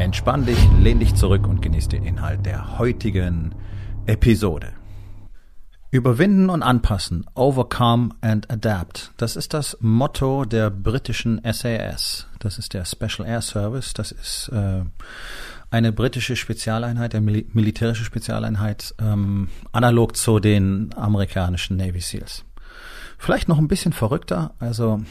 Entspann dich, lehn dich zurück und genieß den Inhalt der heutigen Episode. Überwinden und anpassen, overcome and adapt. Das ist das Motto der britischen SAS. Das ist der Special Air Service. Das ist äh, eine britische Spezialeinheit, eine Mil militärische Spezialeinheit, ähm, analog zu den amerikanischen Navy SEALs. Vielleicht noch ein bisschen verrückter. Also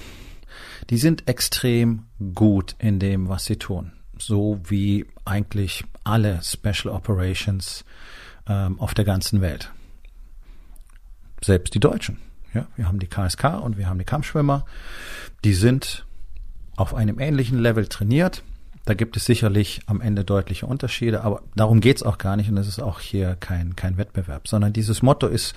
die sind extrem gut in dem, was sie tun so wie eigentlich alle Special Operations ähm, auf der ganzen Welt. Selbst die Deutschen. Ja, wir haben die KSK und wir haben die Kampfschwimmer. Die sind auf einem ähnlichen Level trainiert. Da gibt es sicherlich am Ende deutliche Unterschiede, aber darum geht's auch gar nicht und es ist auch hier kein, kein Wettbewerb, sondern dieses Motto ist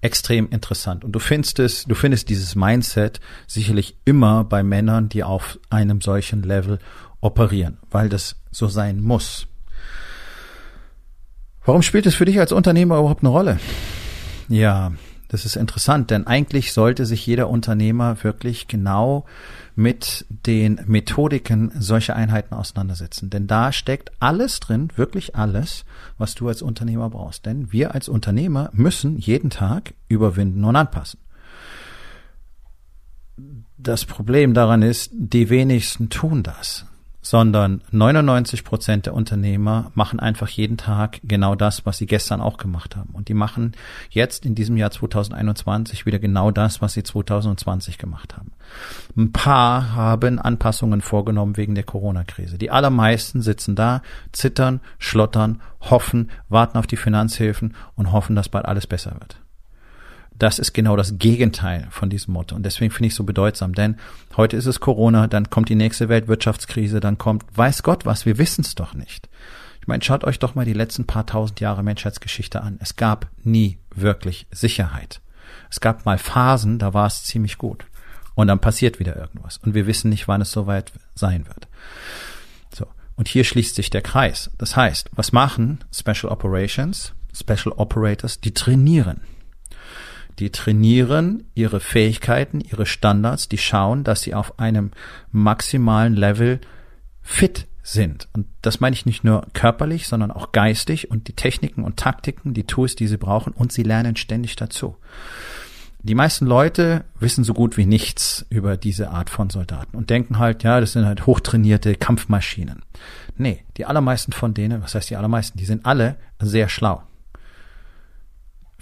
extrem interessant und du findest es, du findest dieses Mindset sicherlich immer bei Männern, die auf einem solchen Level operieren, weil das so sein muss. Warum spielt es für dich als Unternehmer überhaupt eine Rolle? Ja, das ist interessant, denn eigentlich sollte sich jeder Unternehmer wirklich genau mit den Methodiken solcher Einheiten auseinandersetzen. Denn da steckt alles drin, wirklich alles, was du als Unternehmer brauchst. Denn wir als Unternehmer müssen jeden Tag überwinden und anpassen. Das Problem daran ist, die wenigsten tun das sondern 99 Prozent der Unternehmer machen einfach jeden Tag genau das, was sie gestern auch gemacht haben. Und die machen jetzt in diesem Jahr 2021 wieder genau das, was sie 2020 gemacht haben. Ein paar haben Anpassungen vorgenommen wegen der Corona-Krise. Die allermeisten sitzen da, zittern, schlottern, hoffen, warten auf die Finanzhilfen und hoffen, dass bald alles besser wird das ist genau das Gegenteil von diesem Motto. Und deswegen finde ich es so bedeutsam. Denn heute ist es Corona, dann kommt die nächste Weltwirtschaftskrise, dann kommt, weiß Gott was, wir wissen es doch nicht. Ich meine, schaut euch doch mal die letzten paar tausend Jahre Menschheitsgeschichte an. Es gab nie wirklich Sicherheit. Es gab mal Phasen, da war es ziemlich gut. Und dann passiert wieder irgendwas. Und wir wissen nicht, wann es soweit sein wird. So. Und hier schließt sich der Kreis. Das heißt, was machen Special Operations, Special Operators? Die trainieren. Die trainieren ihre Fähigkeiten, ihre Standards, die schauen, dass sie auf einem maximalen Level fit sind. Und das meine ich nicht nur körperlich, sondern auch geistig und die Techniken und Taktiken, die Tools, die sie brauchen und sie lernen ständig dazu. Die meisten Leute wissen so gut wie nichts über diese Art von Soldaten und denken halt, ja, das sind halt hochtrainierte Kampfmaschinen. Nee, die allermeisten von denen, was heißt die allermeisten, die sind alle sehr schlau.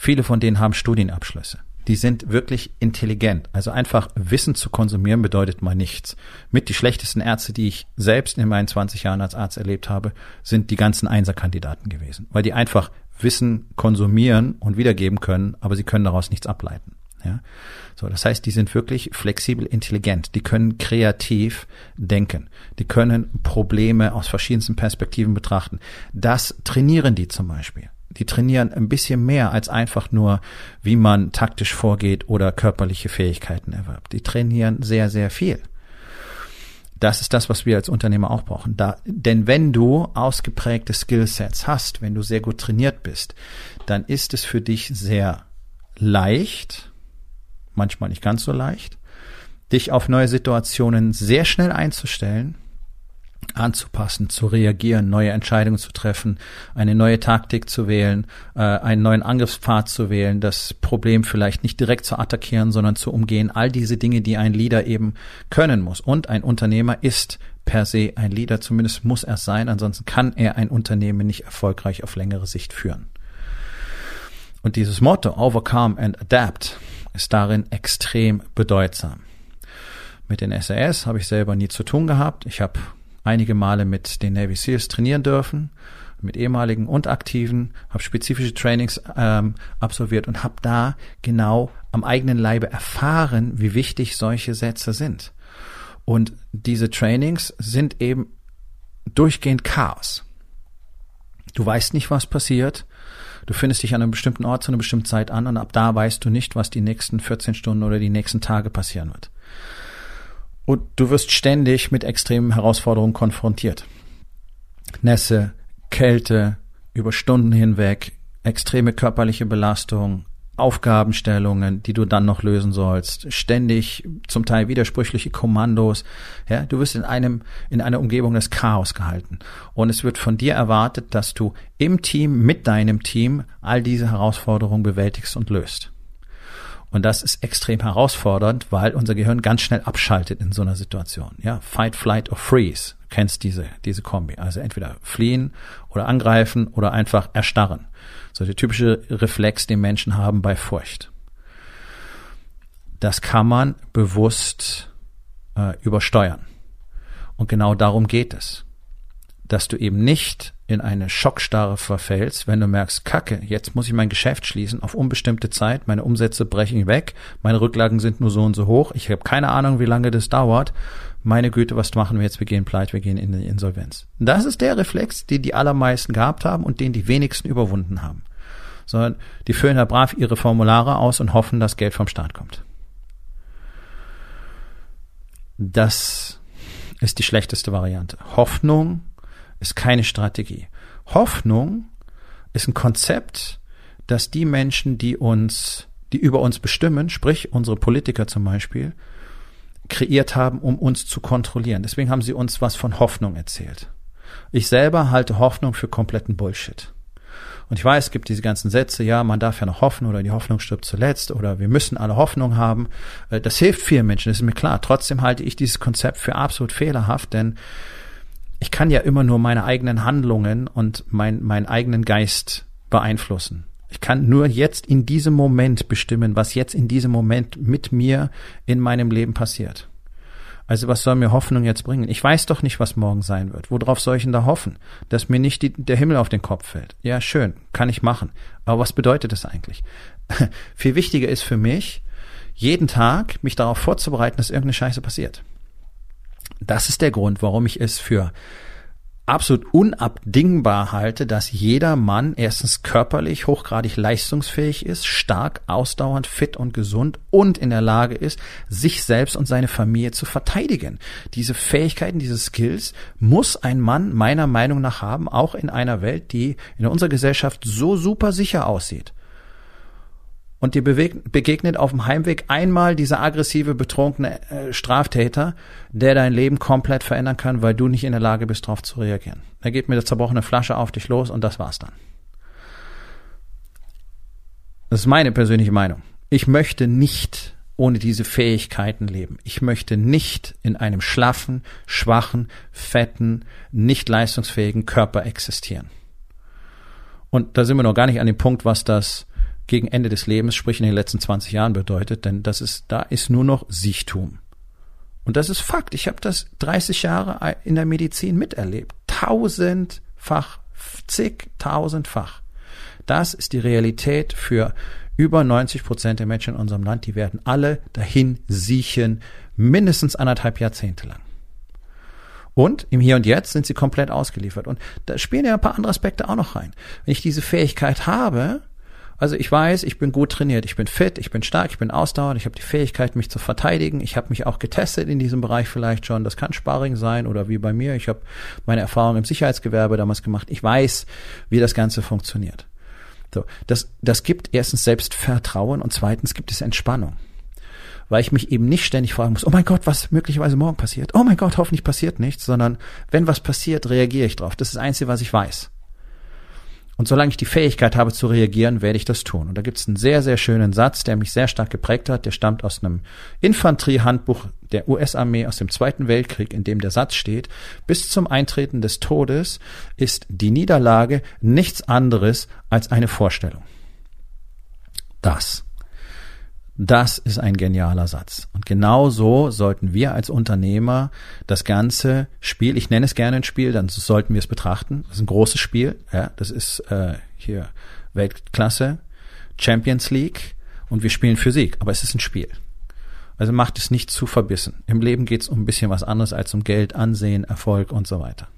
Viele von denen haben Studienabschlüsse. Die sind wirklich intelligent. Also einfach Wissen zu konsumieren bedeutet mal nichts. Mit die schlechtesten Ärzte, die ich selbst in meinen 20 Jahren als Arzt erlebt habe, sind die ganzen Einserkandidaten gewesen. Weil die einfach Wissen konsumieren und wiedergeben können, aber sie können daraus nichts ableiten. Ja? So, das heißt, die sind wirklich flexibel intelligent, die können kreativ denken, die können Probleme aus verschiedensten Perspektiven betrachten. Das trainieren die zum Beispiel die trainieren ein bisschen mehr als einfach nur, wie man taktisch vorgeht oder körperliche Fähigkeiten erwirbt. Die trainieren sehr, sehr viel. Das ist das, was wir als Unternehmer auch brauchen. Da, denn wenn du ausgeprägte Skillsets hast, wenn du sehr gut trainiert bist, dann ist es für dich sehr leicht, manchmal nicht ganz so leicht, dich auf neue Situationen sehr schnell einzustellen anzupassen, zu reagieren, neue Entscheidungen zu treffen, eine neue Taktik zu wählen, äh, einen neuen Angriffspfad zu wählen, das Problem vielleicht nicht direkt zu attackieren, sondern zu umgehen. All diese Dinge, die ein Leader eben können muss. Und ein Unternehmer ist per se ein Leader, zumindest muss er sein, ansonsten kann er ein Unternehmen nicht erfolgreich auf längere Sicht führen. Und dieses Motto, Overcome and Adapt, ist darin extrem bedeutsam. Mit den SAS habe ich selber nie zu tun gehabt. Ich habe einige Male mit den Navy SEALs trainieren dürfen, mit ehemaligen und aktiven, habe spezifische Trainings ähm, absolviert und habe da genau am eigenen Leibe erfahren, wie wichtig solche Sätze sind. Und diese Trainings sind eben durchgehend Chaos. Du weißt nicht, was passiert. Du findest dich an einem bestimmten Ort zu einer bestimmten Zeit an und ab da weißt du nicht, was die nächsten 14 Stunden oder die nächsten Tage passieren wird. Und du wirst ständig mit extremen Herausforderungen konfrontiert. Nässe, Kälte, über Stunden hinweg, extreme körperliche Belastung, Aufgabenstellungen, die du dann noch lösen sollst, ständig zum Teil widersprüchliche Kommandos. Ja, du wirst in einem, in einer Umgebung des Chaos gehalten. Und es wird von dir erwartet, dass du im Team, mit deinem Team all diese Herausforderungen bewältigst und löst. Und das ist extrem herausfordernd, weil unser Gehirn ganz schnell abschaltet in so einer Situation. Ja, Fight, Flight or Freeze. Du kennst diese, diese Kombi. Also entweder fliehen oder angreifen oder einfach erstarren. So der typische Reflex, den Menschen haben bei Furcht. Das kann man bewusst äh, übersteuern. Und genau darum geht es. Dass du eben nicht in eine Schockstarre verfällst, wenn du merkst, Kacke, jetzt muss ich mein Geschäft schließen auf unbestimmte Zeit, meine Umsätze brechen weg, meine Rücklagen sind nur so und so hoch, ich habe keine Ahnung, wie lange das dauert. Meine Güte, was machen wir jetzt? Wir gehen pleite, wir gehen in die Insolvenz. Das ist der Reflex, den die allermeisten gehabt haben und den die wenigsten überwunden haben. Sondern die füllen da brav ihre Formulare aus und hoffen, dass Geld vom Staat kommt. Das ist die schlechteste Variante. Hoffnung ist keine Strategie. Hoffnung ist ein Konzept, dass die Menschen, die uns, die über uns bestimmen, sprich unsere Politiker zum Beispiel, kreiert haben, um uns zu kontrollieren. Deswegen haben sie uns was von Hoffnung erzählt. Ich selber halte Hoffnung für kompletten Bullshit. Und ich weiß, es gibt diese ganzen Sätze, ja, man darf ja noch hoffen oder die Hoffnung stirbt zuletzt oder wir müssen alle Hoffnung haben. Äh, das hilft vielen Menschen, das ist mir klar. Trotzdem halte ich dieses Konzept für absolut fehlerhaft, denn ich kann ja immer nur meine eigenen Handlungen und mein, meinen eigenen Geist beeinflussen. Ich kann nur jetzt in diesem Moment bestimmen, was jetzt in diesem Moment mit mir in meinem Leben passiert. Also was soll mir Hoffnung jetzt bringen? Ich weiß doch nicht, was morgen sein wird. Worauf soll ich denn da hoffen? Dass mir nicht die, der Himmel auf den Kopf fällt. Ja, schön, kann ich machen. Aber was bedeutet das eigentlich? Viel wichtiger ist für mich, jeden Tag mich darauf vorzubereiten, dass irgendeine Scheiße passiert. Das ist der Grund, warum ich es für absolut unabdingbar halte, dass jeder Mann erstens körperlich hochgradig leistungsfähig ist, stark, ausdauernd, fit und gesund und in der Lage ist, sich selbst und seine Familie zu verteidigen. Diese Fähigkeiten, diese Skills muss ein Mann meiner Meinung nach haben, auch in einer Welt, die in unserer Gesellschaft so super sicher aussieht und dir begegnet auf dem Heimweg einmal dieser aggressive, betrunkene äh, Straftäter, der dein Leben komplett verändern kann, weil du nicht in der Lage bist, darauf zu reagieren. Er geht mit der zerbrochenen Flasche auf dich los und das war's dann. Das ist meine persönliche Meinung. Ich möchte nicht ohne diese Fähigkeiten leben. Ich möchte nicht in einem schlaffen, schwachen, fetten, nicht leistungsfähigen Körper existieren. Und da sind wir noch gar nicht an dem Punkt, was das gegen Ende des Lebens, sprich in den letzten 20 Jahren bedeutet, denn das ist, da ist nur noch Sichtum. Und das ist Fakt. Ich habe das 30 Jahre in der Medizin miterlebt. Tausendfach, zigtausendfach. Das ist die Realität für über 90 Prozent der Menschen in unserem Land. Die werden alle dahin siechen, mindestens anderthalb Jahrzehnte lang. Und im Hier und Jetzt sind sie komplett ausgeliefert. Und da spielen ja ein paar andere Aspekte auch noch rein. Wenn ich diese Fähigkeit habe, also ich weiß, ich bin gut trainiert, ich bin fit, ich bin stark, ich bin ausdauernd, ich habe die Fähigkeit, mich zu verteidigen. Ich habe mich auch getestet in diesem Bereich vielleicht schon. Das kann Sparring sein oder wie bei mir. Ich habe meine Erfahrung im Sicherheitsgewerbe damals gemacht. Ich weiß, wie das Ganze funktioniert. So, das, das gibt erstens Selbstvertrauen und zweitens gibt es Entspannung. Weil ich mich eben nicht ständig fragen muss, oh mein Gott, was möglicherweise morgen passiert. Oh mein Gott, hoffentlich passiert nichts, sondern wenn was passiert, reagiere ich drauf. Das ist das Einzige, was ich weiß. Und solange ich die Fähigkeit habe zu reagieren, werde ich das tun. Und da gibt es einen sehr, sehr schönen Satz, der mich sehr stark geprägt hat. Der stammt aus einem Infanteriehandbuch der US-Armee aus dem Zweiten Weltkrieg, in dem der Satz steht, bis zum Eintreten des Todes ist die Niederlage nichts anderes als eine Vorstellung. Das das ist ein genialer Satz. Und genau so sollten wir als Unternehmer das ganze Spiel, ich nenne es gerne ein Spiel, dann sollten wir es betrachten. Das ist ein großes Spiel. Ja, das ist äh, hier Weltklasse, Champions League und wir spielen Sieg, aber es ist ein Spiel. Also macht es nicht zu verbissen. Im Leben geht es um ein bisschen was anderes als um Geld, Ansehen, Erfolg und so weiter.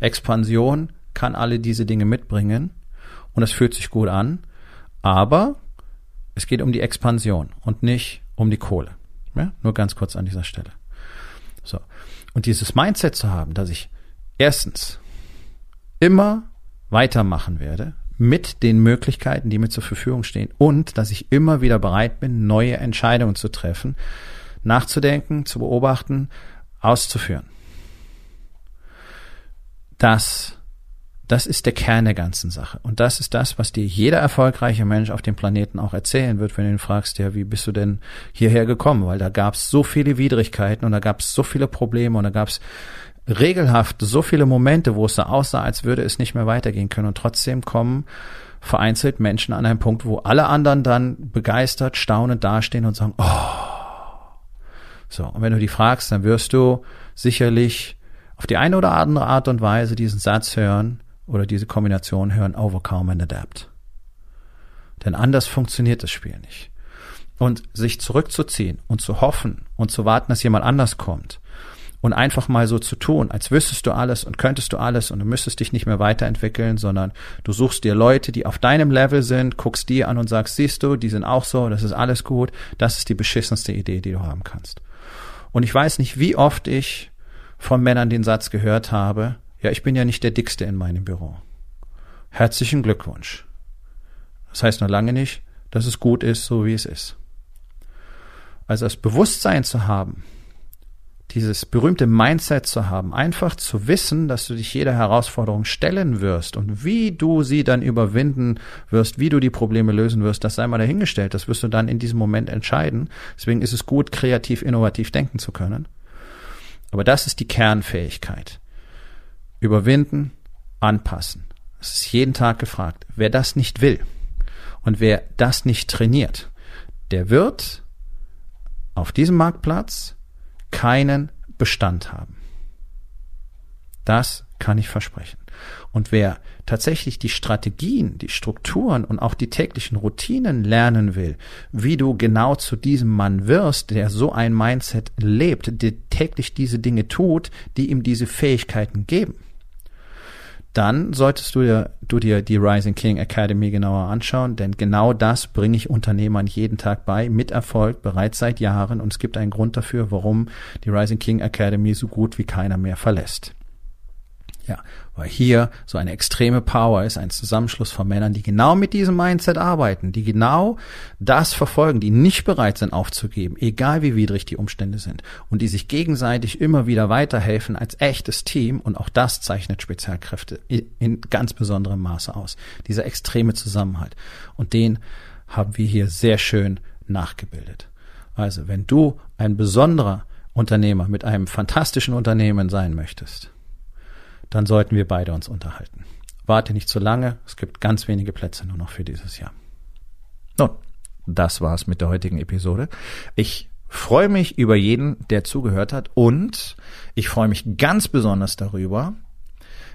Expansion kann alle diese Dinge mitbringen und es fühlt sich gut an, aber es geht um die Expansion und nicht um die Kohle. Ja? Nur ganz kurz an dieser Stelle. So. Und dieses Mindset zu haben, dass ich erstens immer weitermachen werde mit den Möglichkeiten, die mir zur Verfügung stehen und dass ich immer wieder bereit bin, neue Entscheidungen zu treffen, nachzudenken, zu beobachten, auszuführen. Das das ist der Kern der ganzen Sache. Und das ist das, was dir jeder erfolgreiche Mensch auf dem Planeten auch erzählen wird, wenn du ihn fragst, ja, wie bist du denn hierher gekommen? Weil da gab es so viele Widrigkeiten und da gab es so viele Probleme und da gab es regelhaft so viele Momente, wo es so aussah, als würde es nicht mehr weitergehen können. Und trotzdem kommen vereinzelt Menschen an einen Punkt, wo alle anderen dann begeistert, staunend dastehen und sagen, oh. So, und wenn du die fragst, dann wirst du sicherlich auf die eine oder andere Art und Weise diesen Satz hören, oder diese Kombination hören Overcome and Adapt. Denn anders funktioniert das Spiel nicht. Und sich zurückzuziehen und zu hoffen und zu warten, dass jemand anders kommt und einfach mal so zu tun, als wüsstest du alles und könntest du alles und du müsstest dich nicht mehr weiterentwickeln, sondern du suchst dir Leute, die auf deinem Level sind, guckst die an und sagst, siehst du, die sind auch so, das ist alles gut, das ist die beschissenste Idee, die du haben kannst. Und ich weiß nicht, wie oft ich von Männern den Satz gehört habe, ja, ich bin ja nicht der Dickste in meinem Büro. Herzlichen Glückwunsch. Das heißt noch lange nicht, dass es gut ist, so wie es ist. Also das Bewusstsein zu haben, dieses berühmte Mindset zu haben, einfach zu wissen, dass du dich jeder Herausforderung stellen wirst und wie du sie dann überwinden wirst, wie du die Probleme lösen wirst, das sei mal dahingestellt. Das wirst du dann in diesem Moment entscheiden. Deswegen ist es gut, kreativ, innovativ denken zu können. Aber das ist die Kernfähigkeit überwinden, anpassen. Es ist jeden Tag gefragt. Wer das nicht will und wer das nicht trainiert, der wird auf diesem Marktplatz keinen Bestand haben. Das kann ich versprechen. Und wer tatsächlich die Strategien, die Strukturen und auch die täglichen Routinen lernen will, wie du genau zu diesem Mann wirst, der so ein Mindset lebt, der täglich diese Dinge tut, die ihm diese Fähigkeiten geben, dann solltest du dir, du dir die Rising King Academy genauer anschauen, denn genau das bringe ich Unternehmern jeden Tag bei, mit Erfolg, bereits seit Jahren. Und es gibt einen Grund dafür, warum die Rising King Academy so gut wie keiner mehr verlässt. Ja, weil hier so eine extreme Power ist, ein Zusammenschluss von Männern, die genau mit diesem Mindset arbeiten, die genau das verfolgen, die nicht bereit sind aufzugeben, egal wie widrig die Umstände sind und die sich gegenseitig immer wieder weiterhelfen als echtes Team und auch das zeichnet Spezialkräfte in ganz besonderem Maße aus. Dieser extreme Zusammenhalt und den haben wir hier sehr schön nachgebildet. Also, wenn du ein besonderer Unternehmer mit einem fantastischen Unternehmen sein möchtest, dann sollten wir beide uns unterhalten. Warte nicht zu lange, es gibt ganz wenige Plätze nur noch für dieses Jahr. Nun, das war's mit der heutigen Episode. Ich freue mich über jeden, der zugehört hat und ich freue mich ganz besonders darüber,